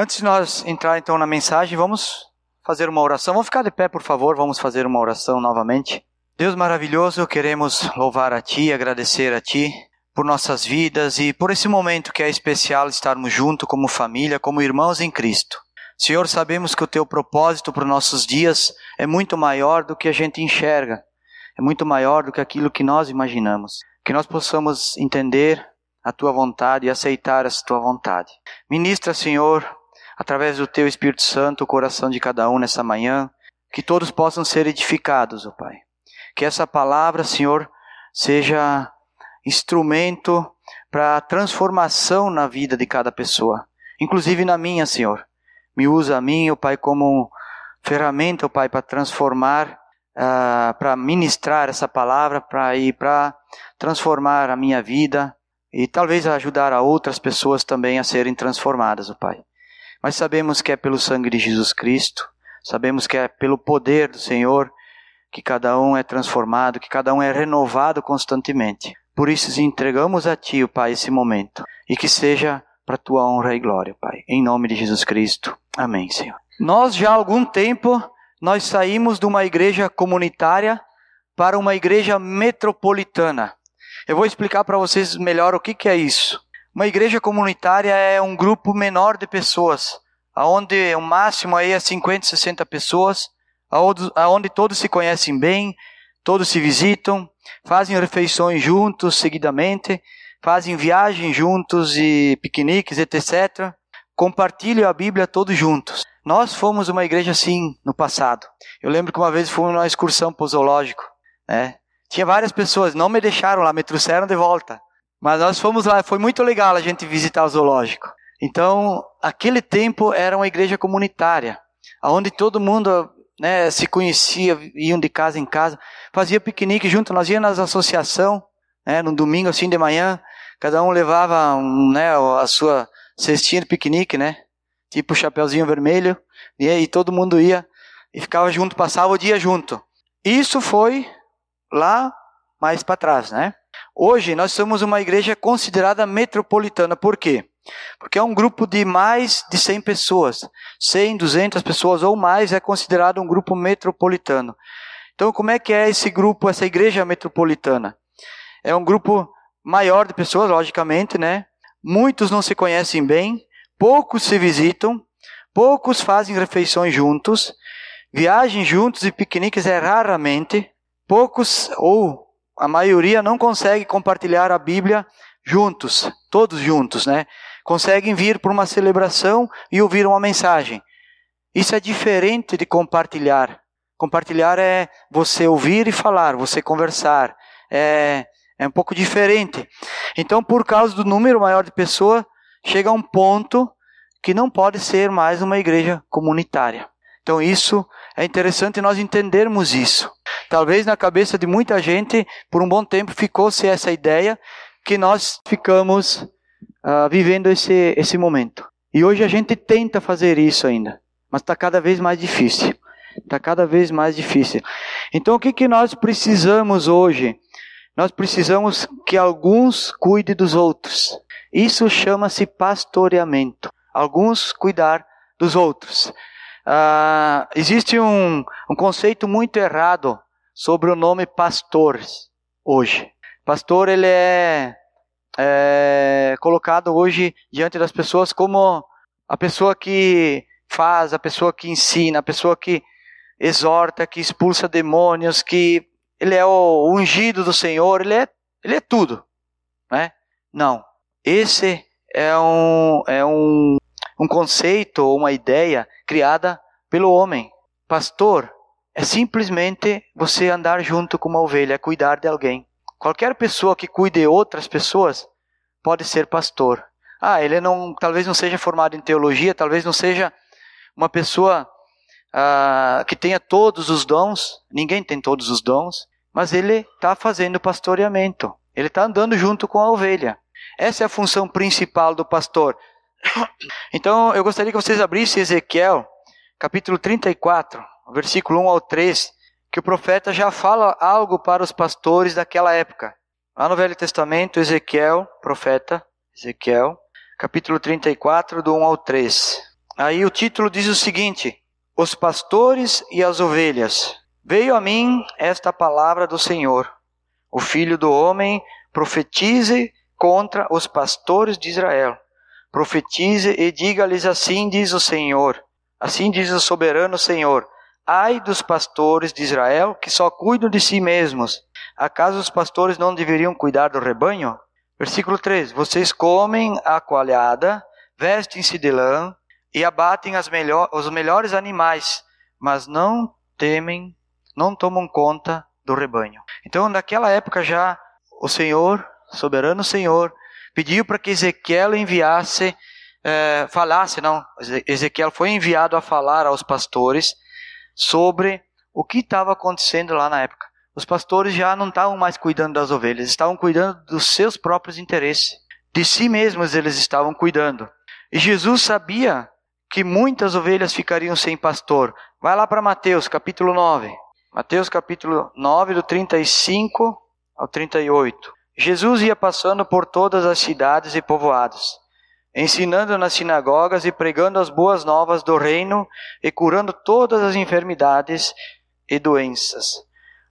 Antes de nós entrar então na mensagem, vamos fazer uma oração. Vamos ficar de pé, por favor, vamos fazer uma oração novamente. Deus maravilhoso, queremos louvar a Ti, agradecer a Ti por nossas vidas e por esse momento que é especial estarmos juntos como família, como irmãos em Cristo. Senhor, sabemos que o Teu propósito para os nossos dias é muito maior do que a gente enxerga, é muito maior do que aquilo que nós imaginamos. Que nós possamos entender a Tua vontade e aceitar essa Tua vontade. Ministra, Senhor, através do Teu Espírito Santo, o coração de cada um nessa manhã, que todos possam ser edificados, ó Pai que essa palavra, Senhor, seja instrumento para transformação na vida de cada pessoa, inclusive na minha, Senhor. Me usa a mim, o Pai, como ferramenta, o Pai, para transformar, uh, para ministrar essa palavra, para ir para transformar a minha vida e talvez ajudar a outras pessoas também a serem transformadas, o Pai. Mas sabemos que é pelo sangue de Jesus Cristo, sabemos que é pelo poder do Senhor que cada um é transformado, que cada um é renovado constantemente. Por isso entregamos a Ti, Pai, esse momento, e que seja para a Tua honra e glória, Pai. Em nome de Jesus Cristo. Amém, Senhor. Nós já há algum tempo, nós saímos de uma igreja comunitária para uma igreja metropolitana. Eu vou explicar para vocês melhor o que, que é isso. Uma igreja comunitária é um grupo menor de pessoas, onde o máximo aí é 50, 60 pessoas, aonde todos se conhecem bem, todos se visitam, fazem refeições juntos seguidamente, fazem viagens juntos e piqueniques, etc. Compartilham a Bíblia todos juntos. Nós fomos uma igreja assim no passado. Eu lembro que uma vez fomos numa excursão para o zoológico. Né? Tinha várias pessoas, não me deixaram lá, me trouxeram de volta. Mas nós fomos lá, foi muito legal a gente visitar o zoológico. Então, aquele tempo era uma igreja comunitária, onde todo mundo né, se conhecia, iam de casa em casa, fazia piquenique junto, nós íamos nas associação, né, no domingo assim de manhã, cada um levava né, a sua cestinha de piquenique, né, tipo chapeuzinho vermelho, e aí todo mundo ia e ficava junto, passava o dia junto. Isso foi lá mais para trás, né? Hoje nós somos uma igreja considerada metropolitana, por quê? Porque é um grupo de mais de 100 pessoas. 100, 200 pessoas ou mais é considerado um grupo metropolitano. Então, como é que é esse grupo, essa igreja metropolitana? É um grupo maior de pessoas, logicamente, né? Muitos não se conhecem bem, poucos se visitam, poucos fazem refeições juntos, viagens juntos e piqueniques é raramente, poucos ou a maioria não consegue compartilhar a Bíblia juntos, todos juntos, né? conseguem vir para uma celebração e ouvir uma mensagem. Isso é diferente de compartilhar. Compartilhar é você ouvir e falar, você conversar. É, é um pouco diferente. Então, por causa do número maior de pessoas, chega a um ponto que não pode ser mais uma igreja comunitária. Então, isso é interessante nós entendermos isso. Talvez na cabeça de muita gente, por um bom tempo, ficou-se essa ideia que nós ficamos uh, vivendo esse, esse momento. E hoje a gente tenta fazer isso ainda, mas está cada vez mais difícil. Está cada vez mais difícil. Então o que, que nós precisamos hoje? Nós precisamos que alguns cuidem dos outros. Isso chama-se pastoreamento. Alguns cuidar dos outros. Uh, existe um, um conceito muito errado sobre o nome pastor hoje. Pastor ele é é, colocado hoje diante das pessoas como a pessoa que faz, a pessoa que ensina, a pessoa que exorta, que expulsa demônios, que ele é o ungido do Senhor, ele é, ele é tudo, né? Não. Esse é um, é um, um conceito ou uma ideia criada pelo homem. Pastor é simplesmente você andar junto com uma ovelha, cuidar de alguém. Qualquer pessoa que cuide de outras pessoas pode ser pastor. Ah, ele não, talvez não seja formado em teologia, talvez não seja uma pessoa ah, que tenha todos os dons. Ninguém tem todos os dons, mas ele está fazendo pastoreamento. Ele está andando junto com a ovelha. Essa é a função principal do pastor. Então, eu gostaria que vocês abrissem Ezequiel, capítulo 34, versículo 1 ao 3 que o profeta já fala algo para os pastores daquela época. Lá no Velho Testamento, Ezequiel, profeta, Ezequiel, capítulo 34, do 1 ao 3. Aí o título diz o seguinte: Os pastores e as ovelhas. Veio a mim esta palavra do Senhor. O filho do homem profetize contra os pastores de Israel. Profetize e diga-lhes assim diz o Senhor. Assim diz o soberano Senhor: Ai dos pastores de Israel que só cuidam de si mesmos. Acaso os pastores não deveriam cuidar do rebanho? Versículo 3: Vocês comem a coalhada, vestem-se de lã e abatem melhor, os melhores animais, mas não temem, não tomam conta do rebanho. Então, naquela época já, o Senhor, soberano Senhor, pediu para que Ezequiel enviasse, eh, falasse, não, Ezequiel foi enviado a falar aos pastores sobre o que estava acontecendo lá na época. Os pastores já não estavam mais cuidando das ovelhas, estavam cuidando dos seus próprios interesses. De si mesmos eles estavam cuidando. E Jesus sabia que muitas ovelhas ficariam sem pastor. Vai lá para Mateus, capítulo 9. Mateus, capítulo 9, do 35 ao 38. Jesus ia passando por todas as cidades e povoados ensinando nas sinagogas e pregando as boas novas do reino e curando todas as enfermidades e doenças.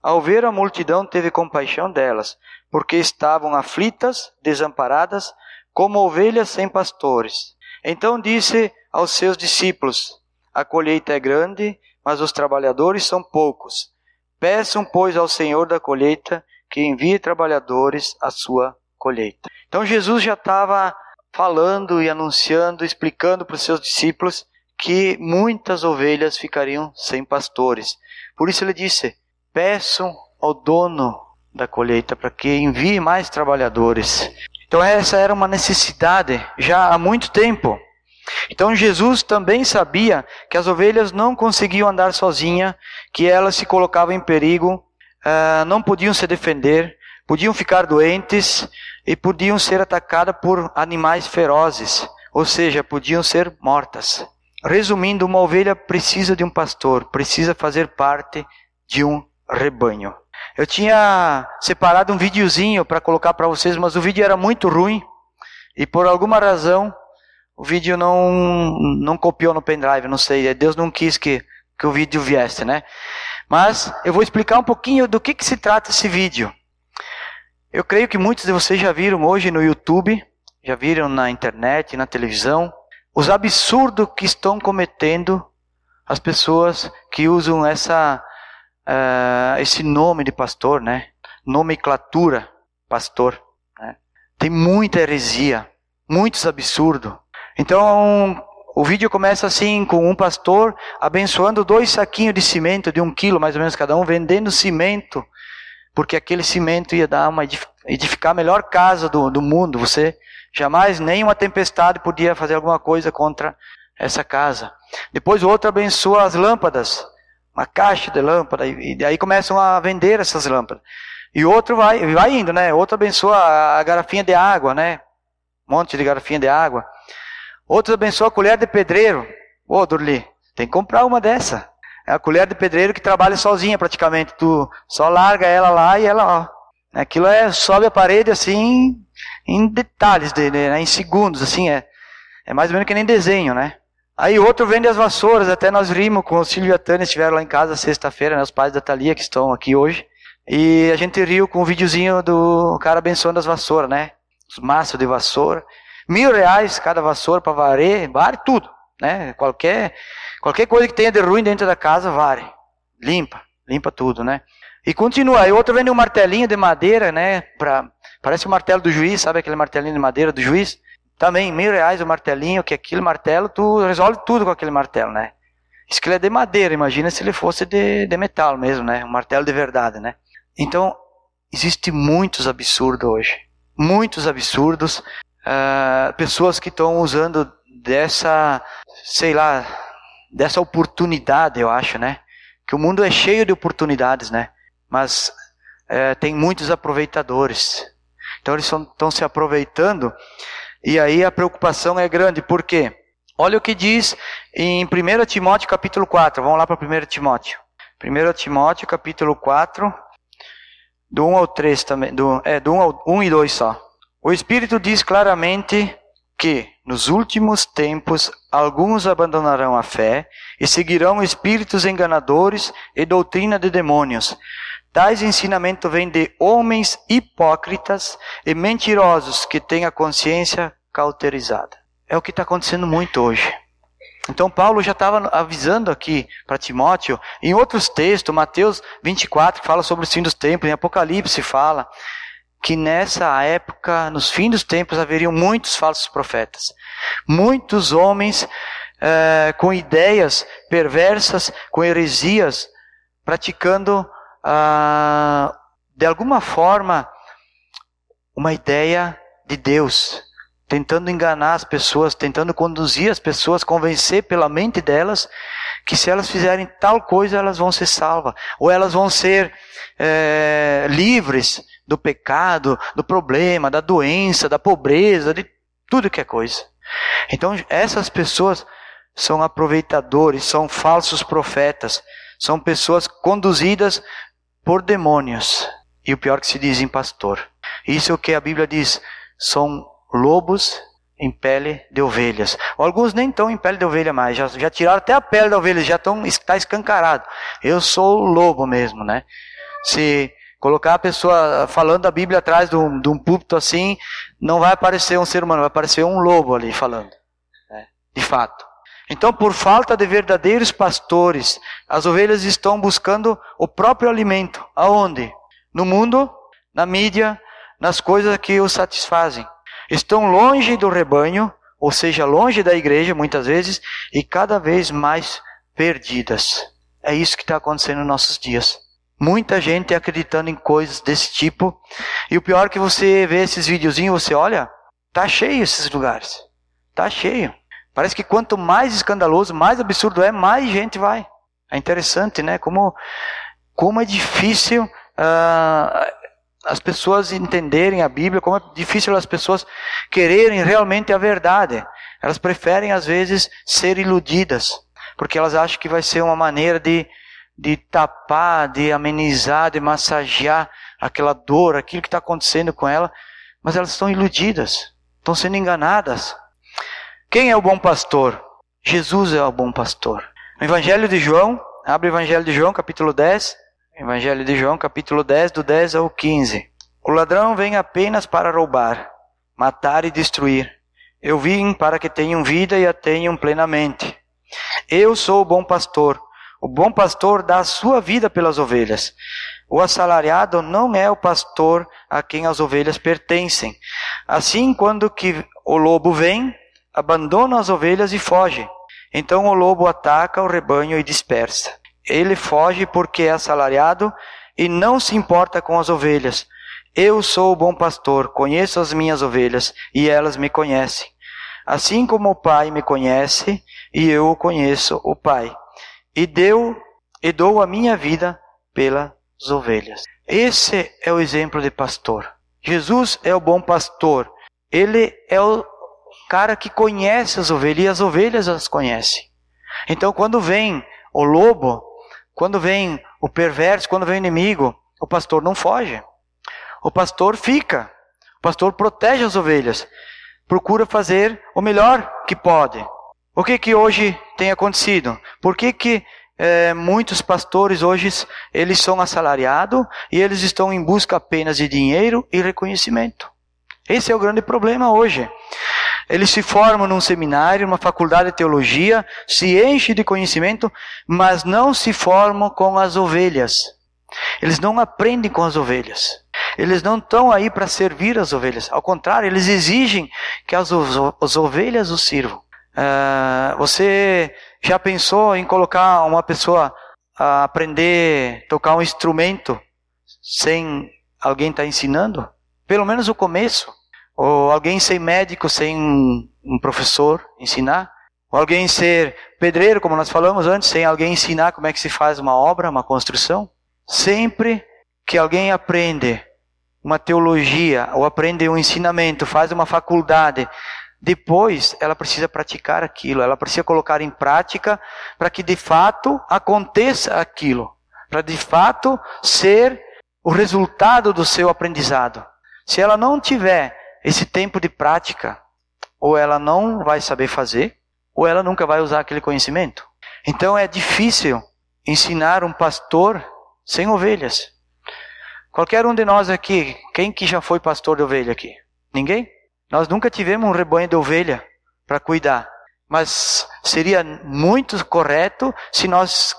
Ao ver a multidão, teve compaixão delas, porque estavam aflitas, desamparadas, como ovelhas sem pastores. Então disse aos seus discípulos: A colheita é grande, mas os trabalhadores são poucos. Peçam, pois, ao Senhor da colheita que envie trabalhadores à sua colheita. Então Jesus já estava falando e anunciando, explicando para os seus discípulos que muitas ovelhas ficariam sem pastores. Por isso ele disse: peçam ao dono da colheita para que envie mais trabalhadores. Então essa era uma necessidade já há muito tempo. Então Jesus também sabia que as ovelhas não conseguiam andar sozinhas, que elas se colocavam em perigo, uh, não podiam se defender, podiam ficar doentes, e podiam ser atacadas por animais ferozes, ou seja, podiam ser mortas. Resumindo, uma ovelha precisa de um pastor, precisa fazer parte de um rebanho. Eu tinha separado um videozinho para colocar para vocês, mas o vídeo era muito ruim e por alguma razão o vídeo não não copiou no pendrive, não sei, Deus não quis que que o vídeo viesse, né? Mas eu vou explicar um pouquinho do que, que se trata esse vídeo. Eu creio que muitos de vocês já viram hoje no YouTube, já viram na internet, na televisão, os absurdos que estão cometendo as pessoas que usam essa, uh, esse nome de pastor, né? Nomenclatura pastor. Né? Tem muita heresia, muitos absurdos. Então, o vídeo começa assim, com um pastor abençoando dois saquinhos de cimento de um quilo, mais ou menos cada um, vendendo cimento porque aquele cimento ia dar uma edificar a melhor casa do, do mundo. Você jamais, nem uma tempestade podia fazer alguma coisa contra essa casa. Depois o outro abençoa as lâmpadas, uma caixa de lâmpada, e, e aí começam a vender essas lâmpadas. E outro vai, vai indo, né? Outro abençoa a, a garrafinha de água, né? Um monte de garrafinha de água. Outro abençoa a colher de pedreiro. Ô, oh, Durli, tem que comprar uma dessa. É a colher de pedreiro que trabalha sozinha praticamente. Tu só larga ela lá e ela, ó. Aquilo é, sobe a parede assim, em detalhes né, em segundos, assim, é. É mais ou menos que nem desenho, né? Aí outro vende as vassouras, até nós vimos com o Silvio e a Tânia, estiveram lá em casa sexta-feira, né, os pais da Thalia que estão aqui hoje. E a gente riu com um videozinho do cara abençoando as vassouras, né? Os maços de vassoura. Mil reais cada vassoura para varer, vale tudo, né? Qualquer Qualquer coisa que tenha de ruim dentro da casa, vale. Limpa, limpa tudo, né? E continua. Aí outro vende um martelinho de madeira, né? Pra, parece o martelo do juiz, sabe aquele martelinho de madeira do juiz? Também, mil reais o martelinho, que aquele martelo, tu resolve tudo com aquele martelo, né? Isso que ele é de madeira, imagina se ele fosse de, de metal mesmo, né? Um martelo de verdade, né? Então, existe muitos absurdos hoje. Muitos absurdos. Uh, pessoas que estão usando dessa, sei lá, dessa oportunidade, eu acho, né? Que o mundo é cheio de oportunidades, né? Mas é, tem muitos aproveitadores. Então eles estão se aproveitando e aí a preocupação é grande. Por quê? Olha o que diz em 1 Timóteo capítulo 4. Vamos lá para 1 Timóteo. 1 Timóteo capítulo 4, do 1 ao 3 também. Do, é, do 1, ao, 1 e 2 só. O Espírito diz claramente que, nos últimos tempos, alguns abandonarão a fé e seguirão espíritos enganadores e doutrina de demônios. Tais ensinamentos vêm de homens hipócritas e mentirosos que têm a consciência cauterizada. É o que está acontecendo muito hoje. Então Paulo já estava avisando aqui para Timóteo, em outros textos, Mateus 24, que fala sobre os fim dos tempos, em Apocalipse fala que nessa época, nos fins dos tempos, haveriam muitos falsos profetas. Muitos homens é, com ideias perversas, com heresias, praticando ah, de alguma forma uma ideia de Deus, tentando enganar as pessoas, tentando conduzir as pessoas, convencer pela mente delas que se elas fizerem tal coisa elas vão ser salvas, ou elas vão ser é, livres do pecado, do problema, da doença, da pobreza, de tudo que é coisa. Então essas pessoas são aproveitadores, são falsos profetas, são pessoas conduzidas por demônios. E o pior que se diz em pastor. Isso é o que a Bíblia diz, são lobos em pele de ovelhas. Alguns nem estão em pele de ovelha mais, já, já tiraram até a pele da ovelha, já estão está escancarado. Eu sou o lobo mesmo, né? Se colocar a pessoa falando a Bíblia atrás de um, de um púlpito assim, não vai aparecer um ser humano, vai aparecer um lobo ali falando. Né? De fato. Então, por falta de verdadeiros pastores, as ovelhas estão buscando o próprio alimento. Aonde? No mundo, na mídia, nas coisas que os satisfazem estão longe do rebanho, ou seja, longe da igreja muitas vezes, e cada vez mais perdidas. É isso que está acontecendo nos nossos dias. Muita gente acreditando em coisas desse tipo. E o pior é que você vê esses videozinhos, você olha, tá cheio esses lugares. Tá cheio. Parece que quanto mais escandaloso, mais absurdo é, mais gente vai. É interessante, né? Como, como é difícil uh, as pessoas entenderem a Bíblia, como é difícil as pessoas quererem realmente a verdade. Elas preferem, às vezes, ser iludidas, porque elas acham que vai ser uma maneira de, de tapar, de amenizar, de massagear aquela dor, aquilo que está acontecendo com ela, mas elas estão iludidas, estão sendo enganadas. Quem é o bom pastor? Jesus é o bom pastor. No Evangelho de João, abre o Evangelho de João, capítulo 10. Evangelho de João, capítulo 10, do 10 ao 15. O ladrão vem apenas para roubar, matar e destruir. Eu vim para que tenham vida e a tenham plenamente. Eu sou o bom pastor. O bom pastor dá a sua vida pelas ovelhas. O assalariado não é o pastor a quem as ovelhas pertencem. Assim, quando que o lobo vem, abandona as ovelhas e foge. Então o lobo ataca o rebanho e dispersa. Ele foge porque é assalariado e não se importa com as ovelhas. Eu sou o bom pastor, conheço as minhas ovelhas e elas me conhecem. Assim como o Pai me conhece e eu conheço o Pai. E deu e dou a minha vida pelas ovelhas. Esse é o exemplo de pastor. Jesus é o bom pastor. Ele é o cara que conhece as ovelhas e as ovelhas as conhecem. Então, quando vem o lobo, quando vem o perverso, quando vem o inimigo, o pastor não foge. O pastor fica. O pastor protege as ovelhas. Procura fazer o melhor que pode. O que que hoje tem acontecido? Por que que é, muitos pastores hoje eles são assalariados e eles estão em busca apenas de dinheiro e reconhecimento? Esse é o grande problema hoje. Eles se formam num seminário, numa faculdade de teologia, se enchem de conhecimento, mas não se formam com as ovelhas. Eles não aprendem com as ovelhas. Eles não estão aí para servir as ovelhas. Ao contrário, eles exigem que as, as ovelhas os sirvam. Uh, você já pensou em colocar uma pessoa a aprender a tocar um instrumento sem alguém estar tá ensinando? Pelo menos o começo. Ou alguém ser médico sem um professor ensinar? Ou alguém ser pedreiro, como nós falamos antes, sem alguém ensinar como é que se faz uma obra, uma construção? Sempre que alguém aprende uma teologia ou aprende um ensinamento, faz uma faculdade, depois ela precisa praticar aquilo, ela precisa colocar em prática para que de fato aconteça aquilo, para de fato ser o resultado do seu aprendizado. Se ela não tiver esse tempo de prática, ou ela não vai saber fazer, ou ela nunca vai usar aquele conhecimento. Então é difícil ensinar um pastor sem ovelhas. Qualquer um de nós aqui, quem que já foi pastor de ovelha aqui? Ninguém? Nós nunca tivemos um rebanho de ovelha para cuidar. Mas seria muito correto se nós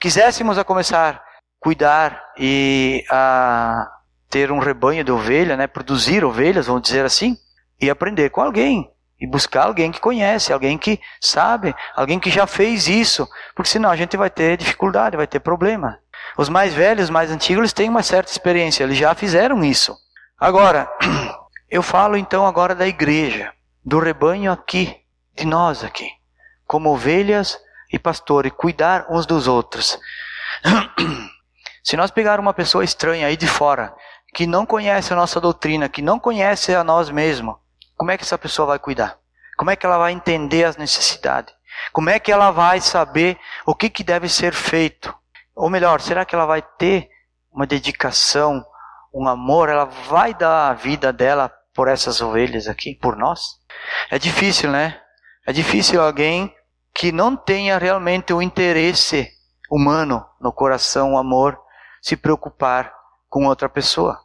quiséssemos a começar a cuidar e a ter um rebanho de ovelha, né, produzir ovelhas, vamos dizer assim, e aprender com alguém e buscar alguém que conhece, alguém que sabe, alguém que já fez isso, porque senão a gente vai ter dificuldade, vai ter problema. Os mais velhos, mais antigos, eles têm uma certa experiência, eles já fizeram isso. Agora, eu falo então agora da igreja, do rebanho aqui, de nós aqui, como ovelhas e pastores, cuidar uns dos outros. Se nós pegar uma pessoa estranha aí de fora, que não conhece a nossa doutrina, que não conhece a nós mesmos, como é que essa pessoa vai cuidar? Como é que ela vai entender as necessidades? Como é que ela vai saber o que, que deve ser feito? Ou melhor, será que ela vai ter uma dedicação, um amor? Ela vai dar a vida dela por essas ovelhas aqui, por nós? É difícil, né? É difícil alguém que não tenha realmente o interesse humano no coração, o amor, se preocupar com outra pessoa,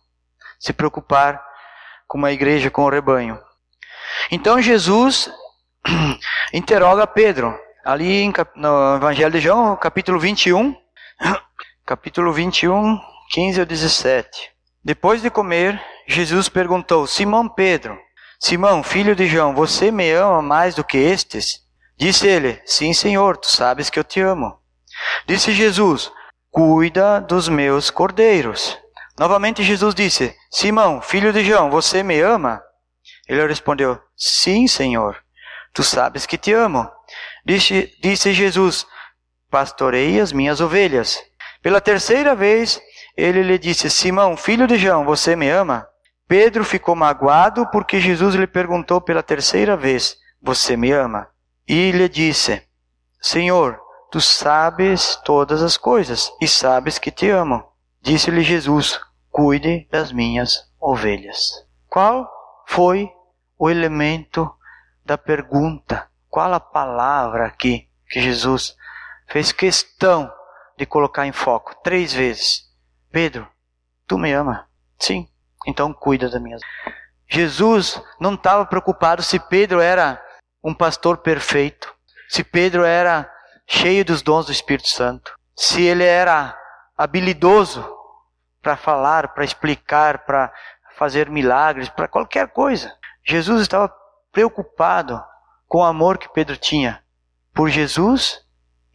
se preocupar com uma igreja, com o rebanho. Então Jesus interroga Pedro, ali no Evangelho de João, capítulo 21, capítulo 21, 15 ao 17. Depois de comer, Jesus perguntou: Simão Pedro, Simão, filho de João, você me ama mais do que estes? Disse ele: Sim, Senhor, tu sabes que eu te amo. Disse Jesus: Cuida dos meus cordeiros. Novamente Jesus disse: Simão, filho de João, você me ama? Ele respondeu: Sim, Senhor. Tu sabes que te amo. Disse, disse Jesus: Pastorei as minhas ovelhas. Pela terceira vez, ele lhe disse: Simão, filho de João, você me ama? Pedro ficou magoado porque Jesus lhe perguntou pela terceira vez: Você me ama? E lhe disse: Senhor, tu sabes todas as coisas e sabes que te amo. Disse-lhe Jesus: cuide das minhas ovelhas. Qual foi o elemento da pergunta? Qual a palavra aqui que Jesus fez questão de colocar em foco três vezes? Pedro, tu me ama? Sim, então cuida das minhas. Jesus não estava preocupado se Pedro era um pastor perfeito, se Pedro era cheio dos dons do Espírito Santo, se ele era habilidoso para falar, para explicar, para fazer milagres, para qualquer coisa. Jesus estava preocupado com o amor que Pedro tinha por Jesus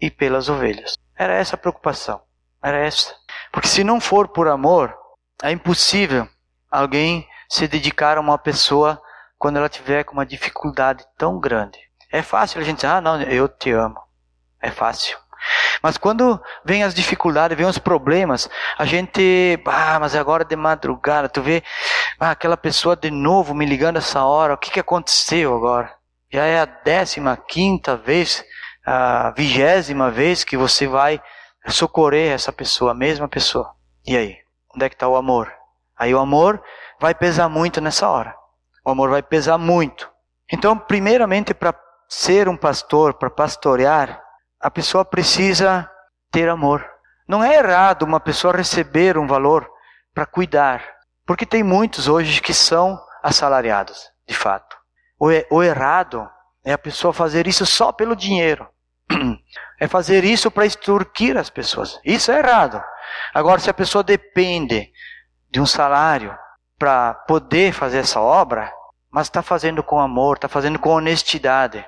e pelas ovelhas. Era essa a preocupação. Era essa. Porque se não for por amor, é impossível alguém se dedicar a uma pessoa quando ela tiver com uma dificuldade tão grande. É fácil a gente dizer, ah, não, eu te amo. É fácil. Mas quando vem as dificuldades, vem os problemas, a gente, ah, mas agora de madrugada, tu vê, ah, aquela pessoa de novo me ligando essa hora, o que, que aconteceu agora? Já é a décima quinta vez, a vigésima vez que você vai socorrer essa pessoa, a mesma pessoa. E aí? Onde é que está o amor? Aí o amor vai pesar muito nessa hora. O amor vai pesar muito. Então, primeiramente, para ser um pastor, para pastorear, a pessoa precisa ter amor. Não é errado uma pessoa receber um valor para cuidar, porque tem muitos hoje que são assalariados, de fato. O, o errado é a pessoa fazer isso só pelo dinheiro. É fazer isso para extorquir as pessoas. Isso é errado. Agora, se a pessoa depende de um salário para poder fazer essa obra, mas está fazendo com amor, está fazendo com honestidade,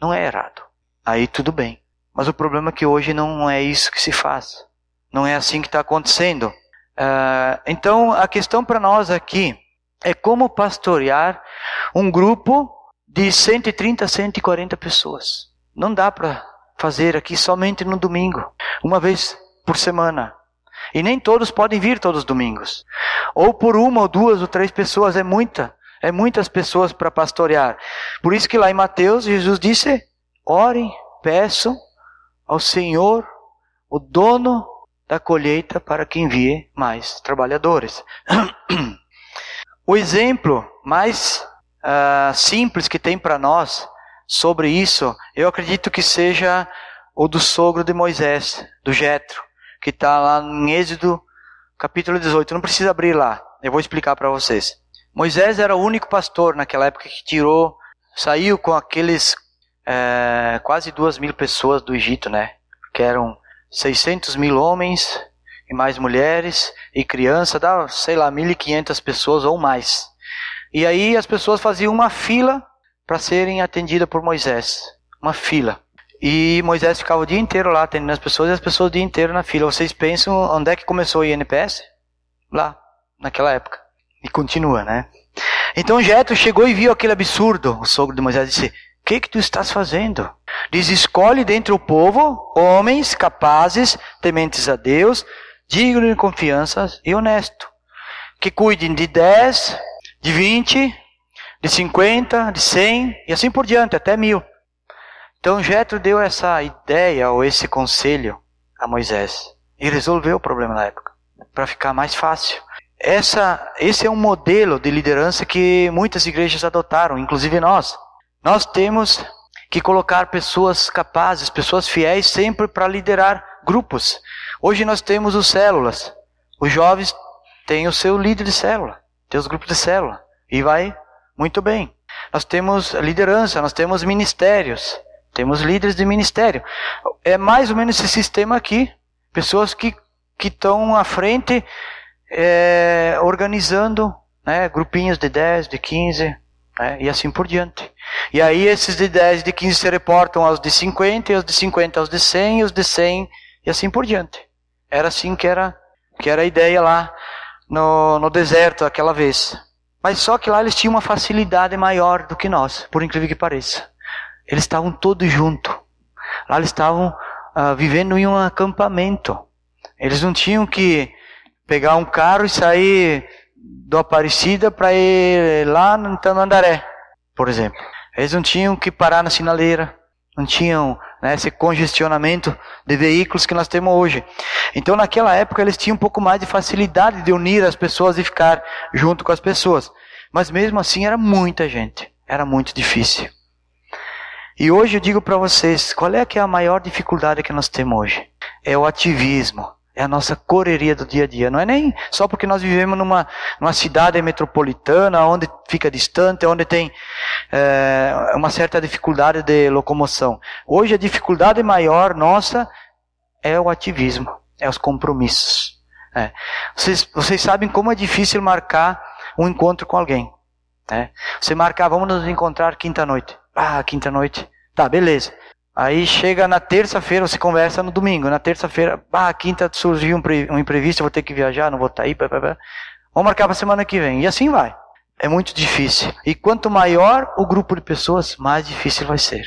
não é errado. Aí tudo bem. Mas o problema é que hoje não é isso que se faz. Não é assim que está acontecendo. Uh, então, a questão para nós aqui é como pastorear um grupo de 130 a 140 pessoas. Não dá para fazer aqui somente no domingo, uma vez por semana. E nem todos podem vir todos os domingos. Ou por uma ou duas ou três pessoas é muita, é muitas pessoas para pastorear. Por isso que lá em Mateus Jesus disse: orem, peçam ao Senhor, o dono da colheita, para que envie mais trabalhadores. o exemplo mais uh, simples que tem para nós sobre isso, eu acredito que seja o do sogro de Moisés, do Jetro, que está lá em Êxodo capítulo 18. Não precisa abrir lá, eu vou explicar para vocês. Moisés era o único pastor naquela época que tirou, saiu com aqueles é, quase duas mil pessoas do Egito, né? Que eram 600 mil homens e mais mulheres e crianças, dava, sei lá, 1.500 pessoas ou mais. E aí as pessoas faziam uma fila para serem atendidas por Moisés. Uma fila. E Moisés ficava o dia inteiro lá atendendo as pessoas e as pessoas o dia inteiro na fila. Vocês pensam onde é que começou o INPS? Lá, naquela época. E continua, né? Então Jetro chegou e viu aquele absurdo. O sogro de Moisés disse: O que que tu estás fazendo? Diz: Escolhe dentre o povo homens capazes, tementes a Deus, dignos de confiança e honesto, que cuidem de 10, de 20, de 50, de 100 e assim por diante, até mil. Então Jetro deu essa ideia ou esse conselho a Moisés e resolveu o problema na época, para ficar mais fácil. Essa, esse é um modelo de liderança que muitas igrejas adotaram, inclusive nós. Nós temos que colocar pessoas capazes, pessoas fiéis sempre para liderar grupos. Hoje nós temos os células. Os jovens têm o seu líder de célula, tem os grupos de célula e vai muito bem. Nós temos liderança, nós temos ministérios. Temos líderes de ministério. É mais ou menos esse sistema aqui. Pessoas que estão à frente é, organizando né, grupinhos de 10, de 15, né, e assim por diante. E aí esses de 10 e de 15 se reportam aos de 50, e os de 50 aos de 100, e os de 100, e assim por diante. Era assim que era, que era a ideia lá no, no deserto aquela vez. Mas só que lá eles tinham uma facilidade maior do que nós, por incrível que pareça. Eles estavam todos juntos. Lá eles estavam uh, vivendo em um acampamento. Eles não tinham que pegar um carro e sair do Aparecida para ir lá no Tamandaré, por exemplo. Eles não tinham que parar na sinaleira. Não tinham né, esse congestionamento de veículos que nós temos hoje. Então, naquela época, eles tinham um pouco mais de facilidade de unir as pessoas e ficar junto com as pessoas. Mas mesmo assim, era muita gente. Era muito difícil. E hoje eu digo para vocês, qual é que é a maior dificuldade que nós temos hoje? É o ativismo. É a nossa correria do dia a dia. Não é nem só porque nós vivemos numa, numa cidade metropolitana, onde fica distante, onde tem é, uma certa dificuldade de locomoção. Hoje a dificuldade maior nossa é o ativismo, é os compromissos. É. Vocês, vocês sabem como é difícil marcar um encontro com alguém. Né? Você marcar, vamos nos encontrar quinta-noite. Ah, quinta-noite. Tá, beleza. Aí chega na terça-feira, você conversa no domingo. Na terça-feira, ah, quinta surgiu um, imprevisto, vou ter que viajar, não vou estar tá aí. Blá, blá, blá. Vamos marcar para semana que vem. E assim vai. É muito difícil. E quanto maior o grupo de pessoas, mais difícil vai ser.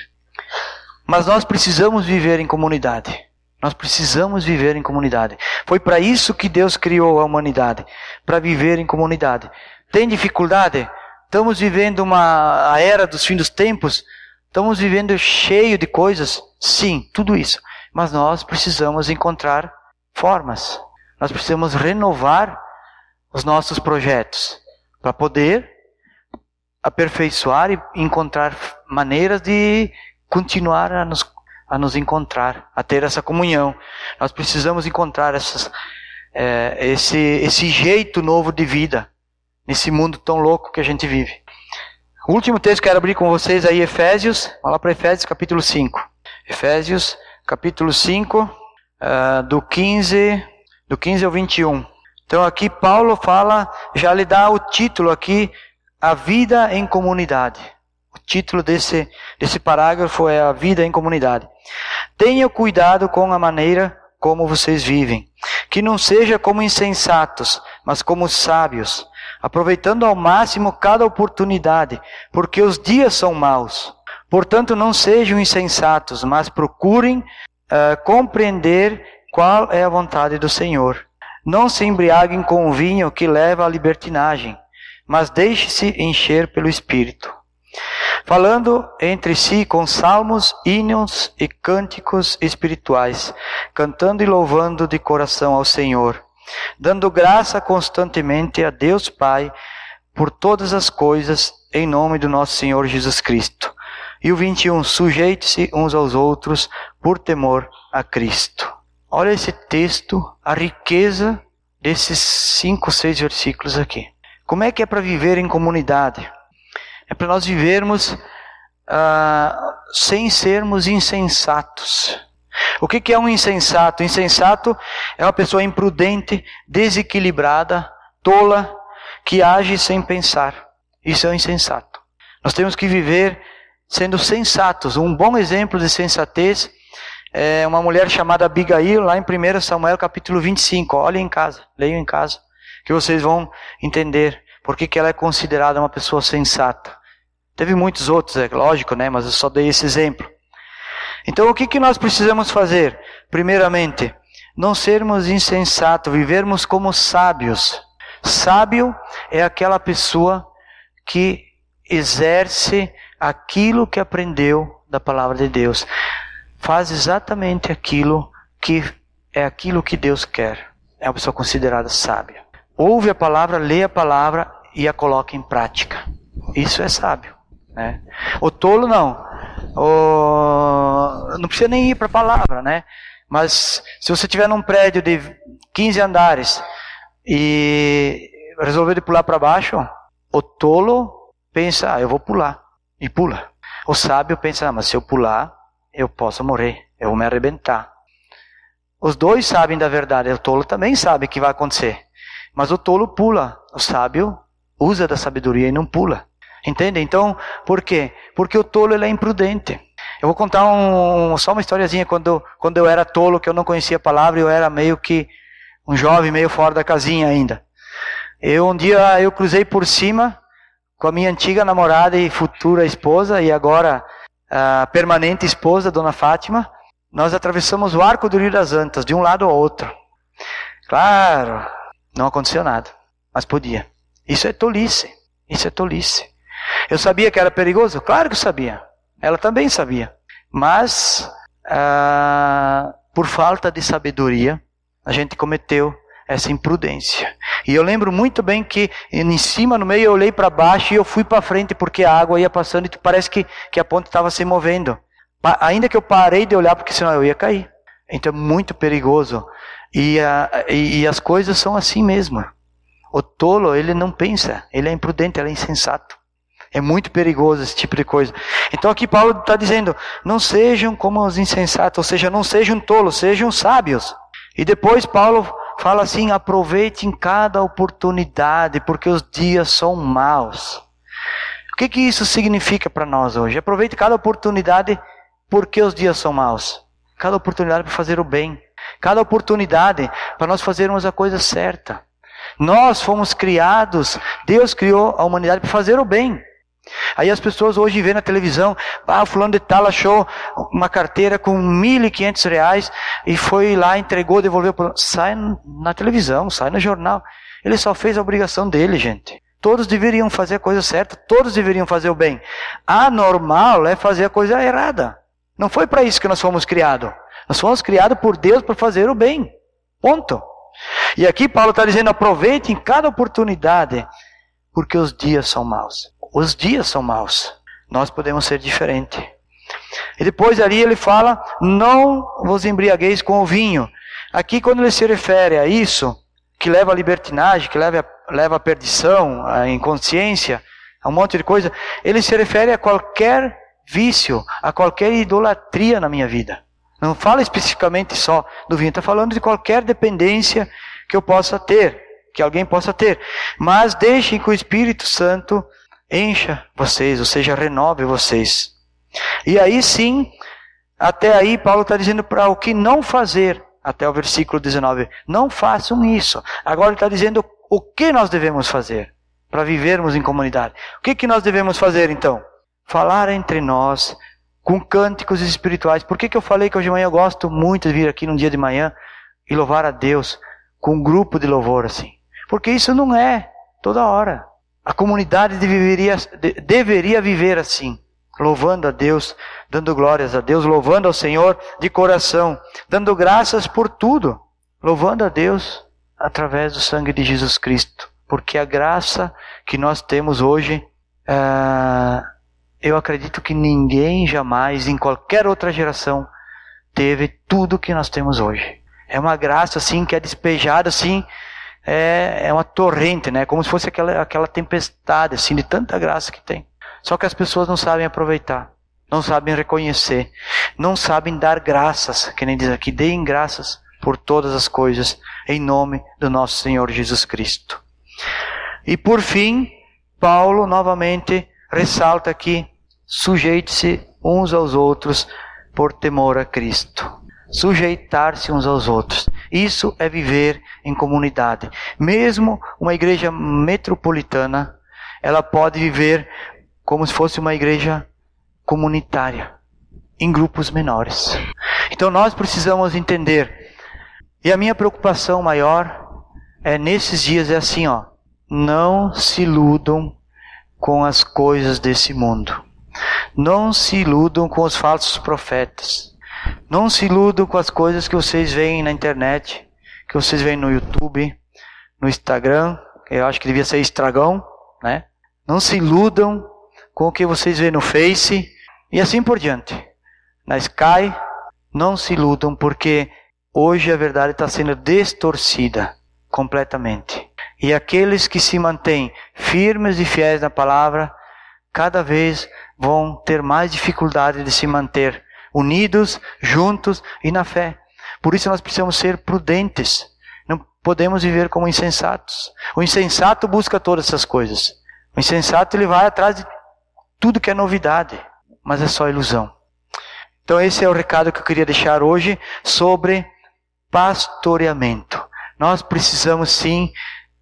Mas nós precisamos viver em comunidade. Nós precisamos viver em comunidade. Foi para isso que Deus criou a humanidade para viver em comunidade. Tem dificuldade? Estamos vivendo uma a era dos fins dos tempos. Estamos vivendo cheio de coisas. Sim, tudo isso. Mas nós precisamos encontrar formas. Nós precisamos renovar os nossos projetos para poder aperfeiçoar e encontrar maneiras de continuar a nos, a nos encontrar, a ter essa comunhão. Nós precisamos encontrar essas, é, esse, esse jeito novo de vida nesse mundo tão louco que a gente vive. O último texto que quero abrir com vocês aí, Efésios, vamos lá para Efésios capítulo 5. Efésios capítulo 5, uh, ah, do 15, do 15 ao 21. Então aqui Paulo fala, já lhe dá o título aqui, a vida em comunidade. O título desse, desse parágrafo é a vida em comunidade. Tenha cuidado com a maneira como vocês vivem, que não seja como insensatos, mas como sábios, aproveitando ao máximo cada oportunidade, porque os dias são maus. Portanto, não sejam insensatos, mas procurem uh, compreender qual é a vontade do Senhor. Não se embriaguem com o vinho que leva à libertinagem, mas deixe-se encher pelo Espírito. Falando entre si com salmos, hinos e cânticos espirituais, cantando e louvando de coração ao Senhor dando graça constantemente a Deus Pai por todas as coisas em nome do nosso Senhor Jesus Cristo. E o 21, sujeite-se uns aos outros por temor a Cristo. Olha esse texto, a riqueza desses cinco, seis versículos aqui. Como é que é para viver em comunidade? É para nós vivermos ah, sem sermos insensatos. O que, que é um insensato? Insensato é uma pessoa imprudente, desequilibrada, tola, que age sem pensar. Isso é um insensato. Nós temos que viver sendo sensatos. Um bom exemplo de sensatez é uma mulher chamada Abigail, lá em 1 Samuel capítulo 25. Olhem em casa, leiam em casa, que vocês vão entender por que, que ela é considerada uma pessoa sensata. Teve muitos outros, é lógico, né? Mas eu só dei esse exemplo. Então, o que, que nós precisamos fazer? Primeiramente, não sermos insensatos, vivermos como sábios. Sábio é aquela pessoa que exerce aquilo que aprendeu da palavra de Deus. Faz exatamente aquilo que é aquilo que Deus quer. É uma pessoa considerada sábia. Ouve a palavra, lê a palavra e a coloca em prática. Isso é sábio. Né? O tolo não. O... Não precisa nem ir para a palavra, né? Mas se você tiver num prédio de 15 andares e resolver de pular para baixo, o tolo pensa, ah, eu vou pular. E pula. O sábio pensa, ah, mas se eu pular, eu posso morrer, eu vou me arrebentar. Os dois sabem da verdade, o tolo também sabe o que vai acontecer. Mas o tolo pula, o sábio usa da sabedoria e não pula. Entende? Então, por quê? Porque o tolo ele é imprudente. Eu vou contar um, só uma historiazinha quando, quando eu era tolo, que eu não conhecia a palavra, eu era meio que um jovem meio fora da casinha ainda. Eu um dia eu cruzei por cima com a minha antiga namorada e futura esposa e agora permanente esposa, Dona Fátima. Nós atravessamos o Arco do Rio das Antas de um lado ao outro. Claro, não aconteceu nada, mas podia. Isso é tolice. Isso é tolice. Eu sabia que era perigoso? Claro que sabia. Ela também sabia. Mas, ah, por falta de sabedoria, a gente cometeu essa imprudência. E eu lembro muito bem que em cima, no meio, eu olhei para baixo e eu fui para frente porque a água ia passando e parece que, que a ponte estava se movendo. Ainda que eu parei de olhar porque senão eu ia cair. Então é muito perigoso. E, a, e, e as coisas são assim mesmo. O tolo, ele não pensa, ele é imprudente, ele é insensato. É muito perigoso esse tipo de coisa. Então aqui Paulo está dizendo: não sejam como os insensatos, ou seja, não sejam tolos, sejam sábios. E depois Paulo fala assim: aproveitem cada oportunidade, porque os dias são maus. O que, que isso significa para nós hoje? Aproveite cada oportunidade, porque os dias são maus. Cada oportunidade para fazer o bem. Cada oportunidade para nós fazermos a coisa certa. Nós fomos criados, Deus criou a humanidade para fazer o bem. Aí as pessoas hoje vêem na televisão, ah, fulano de tal achou uma carteira com 1.500 reais e foi lá, entregou, devolveu. Sai na televisão, sai no jornal. Ele só fez a obrigação dele, gente. Todos deveriam fazer a coisa certa, todos deveriam fazer o bem. Anormal é fazer a coisa errada. Não foi para isso que nós fomos criados. Nós fomos criados por Deus para fazer o bem. Ponto. E aqui Paulo está dizendo: aproveite em cada oportunidade, porque os dias são maus. Os dias são maus. Nós podemos ser diferente. E depois ali ele fala: não vos embriagueis com o vinho. Aqui, quando ele se refere a isso, que leva à libertinagem, que leva leva à perdição, à inconsciência, a um monte de coisa, ele se refere a qualquer vício, a qualquer idolatria na minha vida. Não fala especificamente só do vinho, está falando de qualquer dependência que eu possa ter, que alguém possa ter. Mas deixem que o Espírito Santo encha vocês, ou seja, renove vocês. E aí sim, até aí Paulo está dizendo para o que não fazer, até o versículo 19. Não façam isso. Agora ele está dizendo o que nós devemos fazer para vivermos em comunidade. O que, que nós devemos fazer então? Falar entre nós com cânticos espirituais. Por que, que eu falei que hoje de manhã eu gosto muito de vir aqui num dia de manhã e louvar a Deus com um grupo de louvor assim? Porque isso não é toda hora. A comunidade deveria, deveria viver assim, louvando a Deus, dando glórias a Deus, louvando ao Senhor de coração, dando graças por tudo, louvando a Deus através do sangue de Jesus Cristo, porque a graça que nós temos hoje uh, eu acredito que ninguém jamais, em qualquer outra geração, teve tudo que nós temos hoje. É uma graça assim que é despejada assim, é, é uma torrente, né? Como se fosse aquela, aquela tempestade assim de tanta graça que tem. Só que as pessoas não sabem aproveitar, não sabem reconhecer, não sabem dar graças, que nem diz aqui, deem graças por todas as coisas em nome do nosso Senhor Jesus Cristo. E por fim, Paulo novamente ressalta aqui: sujeite-se uns aos outros por temor a Cristo. Sujeitar-se uns aos outros. Isso é viver em comunidade. Mesmo uma igreja metropolitana, ela pode viver como se fosse uma igreja comunitária, em grupos menores. Então nós precisamos entender. E a minha preocupação maior é nesses dias é assim, ó, não se iludam com as coisas desse mundo. Não se iludam com os falsos profetas. Não se iludam com as coisas que vocês veem na internet, que vocês veem no YouTube, no Instagram, eu acho que devia ser estragão, né? Não se iludam com o que vocês veem no Face e assim por diante. Na Sky, não se iludam porque hoje a verdade está sendo distorcida completamente. E aqueles que se mantêm firmes e fiéis na palavra, cada vez vão ter mais dificuldade de se manter unidos, juntos e na fé. Por isso nós precisamos ser prudentes. Não podemos viver como insensatos. O insensato busca todas essas coisas. O insensato ele vai atrás de tudo que é novidade, mas é só ilusão. Então esse é o recado que eu queria deixar hoje sobre pastoreamento. Nós precisamos sim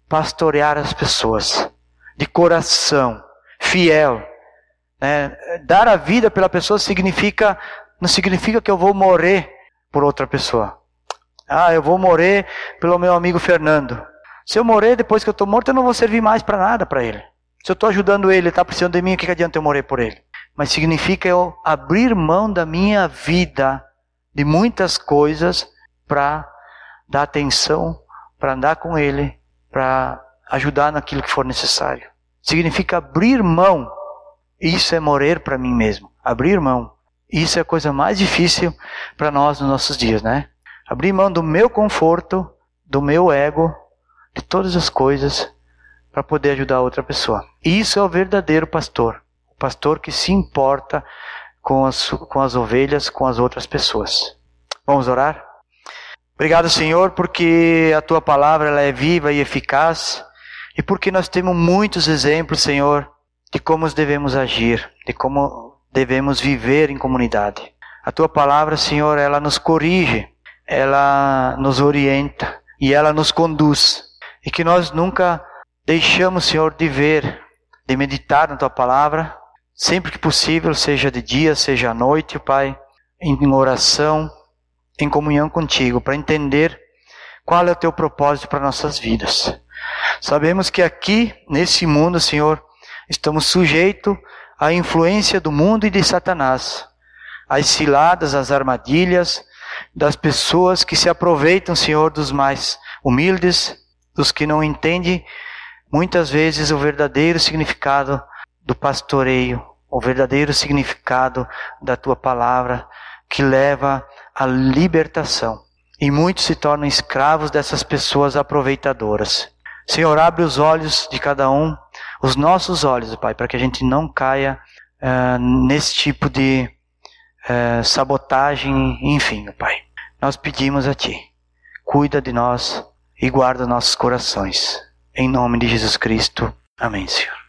pastorear as pessoas de coração, fiel. Né? Dar a vida pela pessoa significa não significa que eu vou morrer por outra pessoa. Ah, eu vou morrer pelo meu amigo Fernando. Se eu morrer depois que eu estou morto, eu não vou servir mais para nada para ele. Se eu estou ajudando ele, ele está precisando de mim, o que, que adianta eu morrer por ele? Mas significa eu abrir mão da minha vida, de muitas coisas, para dar atenção, para andar com ele, para ajudar naquilo que for necessário. Significa abrir mão. Isso é morrer para mim mesmo. Abrir mão. Isso é a coisa mais difícil para nós nos nossos dias, né? Abrir mão do meu conforto, do meu ego, de todas as coisas para poder ajudar outra pessoa. Isso é o verdadeiro pastor. O pastor que se importa com as, com as ovelhas, com as outras pessoas. Vamos orar? Obrigado, Senhor, porque a tua palavra ela é viva e eficaz e porque nós temos muitos exemplos, Senhor, de como devemos agir, de como devemos viver em comunidade. A tua palavra, Senhor, ela nos corrige, ela nos orienta e ela nos conduz. E que nós nunca deixamos, Senhor, de ver, de meditar na tua palavra, sempre que possível, seja de dia, seja à noite, Pai, em oração, em comunhão contigo, para entender qual é o teu propósito para nossas vidas. Sabemos que aqui, nesse mundo, Senhor, estamos sujeitos à influência do mundo e de Satanás, às ciladas, às armadilhas das pessoas que se aproveitam, Senhor, dos mais humildes, dos que não entendem muitas vezes o verdadeiro significado do pastoreio, o verdadeiro significado da tua palavra que leva a libertação. E muitos se tornam escravos dessas pessoas aproveitadoras. Senhor, abre os olhos de cada um, os nossos olhos, Pai, para que a gente não caia uh, nesse tipo de uh, sabotagem, enfim, Pai. Nós pedimos a Ti, cuida de nós e guarda nossos corações. Em nome de Jesus Cristo. Amém, Senhor.